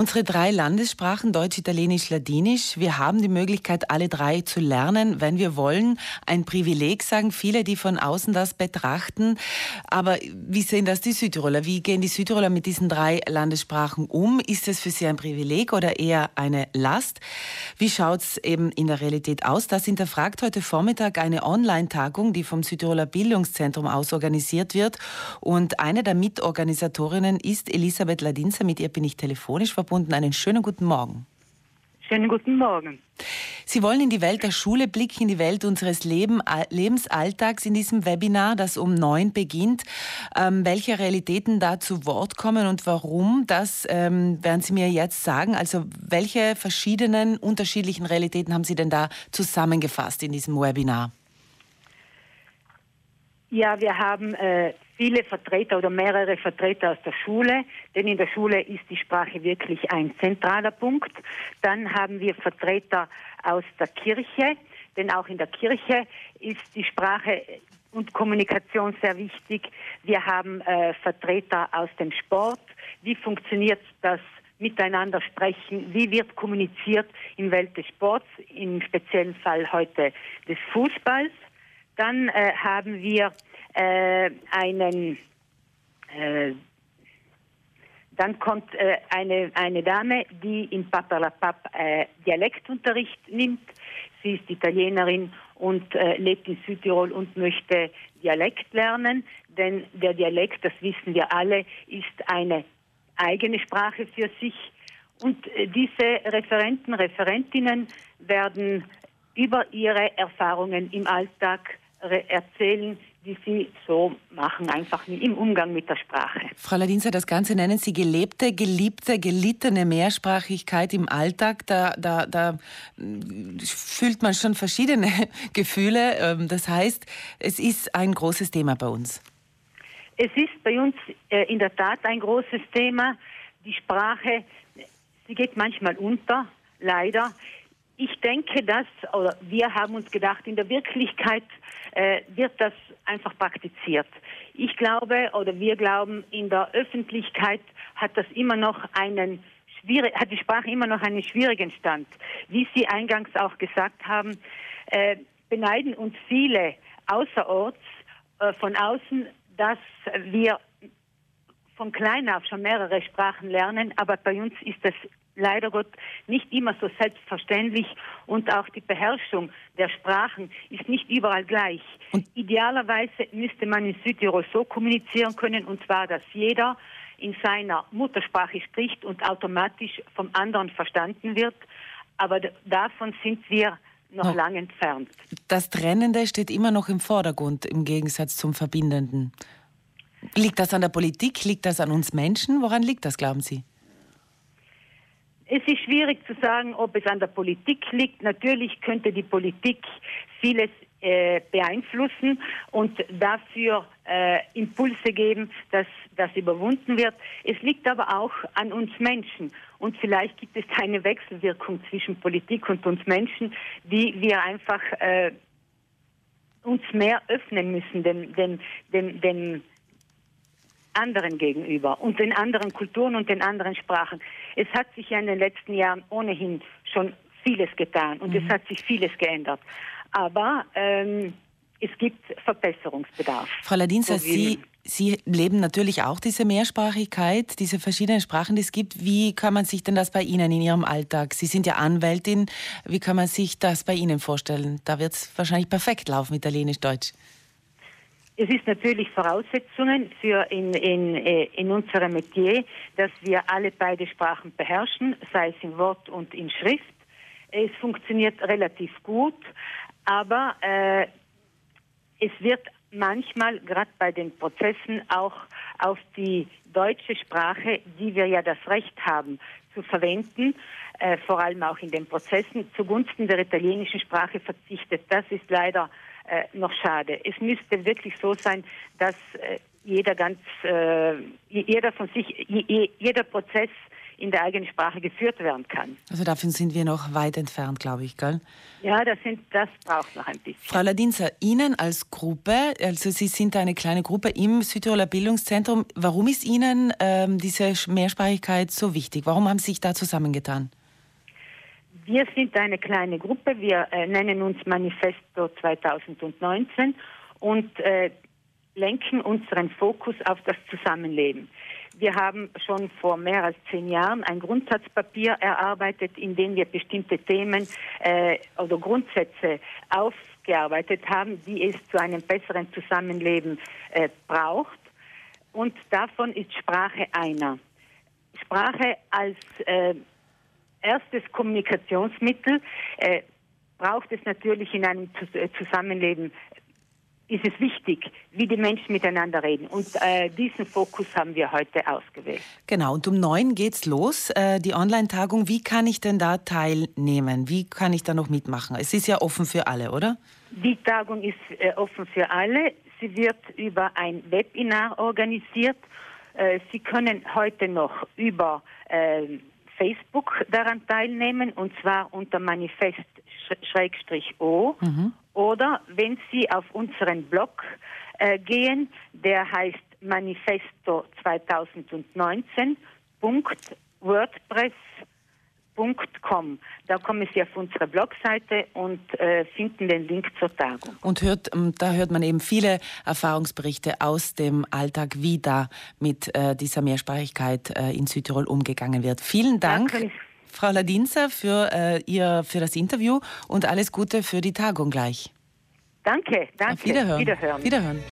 Unsere drei Landessprachen, Deutsch, Italienisch, Ladinisch, wir haben die Möglichkeit, alle drei zu lernen, wenn wir wollen. Ein Privileg, sagen viele, die von außen das betrachten. Aber wie sehen das die Südtiroler? Wie gehen die Südtiroler mit diesen drei Landessprachen um? Ist es für sie ein Privileg oder eher eine Last? Wie schaut es eben in der Realität aus? Das hinterfragt heute Vormittag eine Online-Tagung, die vom Südtiroler Bildungszentrum aus organisiert wird. Und eine der Mitorganisatorinnen ist Elisabeth Ladinser. Mit ihr bin ich telefonisch verbunden verbunden. Einen schönen guten Morgen. Schönen guten Morgen. Sie wollen in die Welt der Schule blicken, in die Welt unseres Leben, Lebensalltags in diesem Webinar, das um neun beginnt. Ähm, welche Realitäten da zu Wort kommen und warum, das ähm, werden Sie mir jetzt sagen. Also welche verschiedenen, unterschiedlichen Realitäten haben Sie denn da zusammengefasst in diesem Webinar? Ja, wir haben äh, viele Vertreter oder mehrere Vertreter aus der Schule, denn in der Schule ist die Sprache wirklich ein zentraler Punkt. Dann haben wir Vertreter aus der Kirche, denn auch in der Kirche ist die Sprache und Kommunikation sehr wichtig. Wir haben äh, Vertreter aus dem Sport. Wie funktioniert das miteinander sprechen? Wie wird kommuniziert in Welt des Sports, im speziellen Fall heute des Fußballs? Dann äh, haben wir äh, einen, äh, dann kommt äh, eine, eine Dame, die im Papalapap äh, Dialektunterricht nimmt. Sie ist Italienerin und äh, lebt in Südtirol und möchte Dialekt lernen, denn der Dialekt, das wissen wir alle, ist eine eigene Sprache für sich. Und diese Referenten, Referentinnen werden über ihre Erfahrungen im Alltag erzählen, die sie so machen, einfach im Umgang mit der Sprache. Frau Ladinser, das Ganze nennen Sie gelebte, geliebte, gelittene Mehrsprachigkeit im Alltag. Da, da, da fühlt man schon verschiedene Gefühle. Ähm, das heißt, es ist ein großes Thema bei uns. Es ist bei uns äh, in der Tat ein großes Thema. Die Sprache, sie geht manchmal unter, leider. Ich denke, dass, oder wir haben uns gedacht, in der Wirklichkeit äh, wird das einfach praktiziert. Ich glaube, oder wir glauben, in der Öffentlichkeit hat das immer noch einen hat die Sprache immer noch einen schwierigen Stand. Wie Sie eingangs auch gesagt haben, äh, beneiden uns viele außerorts äh, von außen, dass wir von klein auf schon mehrere Sprachen lernen, aber bei uns ist das leider Gott nicht immer so selbstverständlich und auch die Beherrschung der Sprachen ist nicht überall gleich. Und Idealerweise müsste man in Südtirol so kommunizieren können, und zwar, dass jeder in seiner Muttersprache spricht und automatisch vom anderen verstanden wird. Aber davon sind wir noch no. lange entfernt. Das Trennende steht immer noch im Vordergrund im Gegensatz zum Verbindenden. Liegt das an der Politik? Liegt das an uns Menschen? Woran liegt das, glauben Sie? Es ist schwierig zu sagen, ob es an der Politik liegt. Natürlich könnte die Politik vieles äh, beeinflussen und dafür äh, Impulse geben, dass das überwunden wird. Es liegt aber auch an uns Menschen. Und vielleicht gibt es eine Wechselwirkung zwischen Politik und uns Menschen, die wir einfach äh, uns mehr öffnen müssen, dem, dem, dem, dem anderen gegenüber und den anderen Kulturen und den anderen Sprachen. Es hat sich ja in den letzten Jahren ohnehin schon vieles getan und mhm. es hat sich vieles geändert. Aber ähm, es gibt Verbesserungsbedarf. Frau Ladinser, Sie, Sie leben natürlich auch diese Mehrsprachigkeit, diese verschiedenen Sprachen, die es gibt. Wie kann man sich denn das bei Ihnen in Ihrem Alltag? Sie sind ja Anwältin. Wie kann man sich das bei Ihnen vorstellen? Da wird es wahrscheinlich perfekt laufen, Italienisch, Deutsch. Es ist natürlich Voraussetzungen für in, in, äh, in unserem Metier, dass wir alle beide Sprachen beherrschen, sei es in Wort und in Schrift. Es funktioniert relativ gut, aber äh, es wird manchmal, gerade bei den Prozessen, auch auf die deutsche Sprache, die wir ja das Recht haben zu verwenden, äh, vor allem auch in den Prozessen, zugunsten der italienischen Sprache verzichtet. Das ist leider äh, noch schade. Es müsste wirklich so sein, dass äh, jeder ganz, äh, jeder von sich, jeder Prozess in der eigenen Sprache geführt werden kann. Also davon sind wir noch weit entfernt, glaube ich, gell? Ja, das, sind, das braucht noch ein bisschen. Frau Ladinzer, Ihnen als Gruppe, also Sie sind eine kleine Gruppe im Südtiroler Bildungszentrum. Warum ist Ihnen ähm, diese Mehrsprachigkeit so wichtig? Warum haben Sie sich da zusammengetan? Wir sind eine kleine Gruppe. Wir äh, nennen uns Manifesto 2019 und äh, lenken unseren Fokus auf das Zusammenleben. Wir haben schon vor mehr als zehn Jahren ein Grundsatzpapier erarbeitet, in dem wir bestimmte Themen äh, oder Grundsätze aufgearbeitet haben, die es zu einem besseren Zusammenleben äh, braucht. Und davon ist Sprache einer. Sprache als äh, erstes Kommunikationsmittel äh, braucht es natürlich in einem äh, Zusammenleben ist es wichtig, wie die Menschen miteinander reden. Und äh, diesen Fokus haben wir heute ausgewählt. Genau, und um neun geht's los, äh, die Online-Tagung. Wie kann ich denn da teilnehmen? Wie kann ich da noch mitmachen? Es ist ja offen für alle, oder? Die Tagung ist äh, offen für alle. Sie wird über ein Webinar organisiert. Äh, Sie können heute noch über äh, Facebook daran teilnehmen, und zwar unter Manifest-O. Mhm. Oder wenn Sie auf unseren Blog äh, gehen, der heißt manifesto2019.wordpress.com www.tagung.com. Da kommen Sie auf unsere Blogseite und äh, finden den Link zur Tagung. Und hört, ähm, da hört man eben viele Erfahrungsberichte aus dem Alltag, wie da mit äh, dieser Mehrsprachigkeit äh, in Südtirol umgegangen wird. Vielen Dank. Danke. Frau Ladinzer für, äh, ihr, für das Interview und alles Gute für die Tagung gleich. Danke, danke. Auf Wiederhören. Wiederhören. Wiederhören.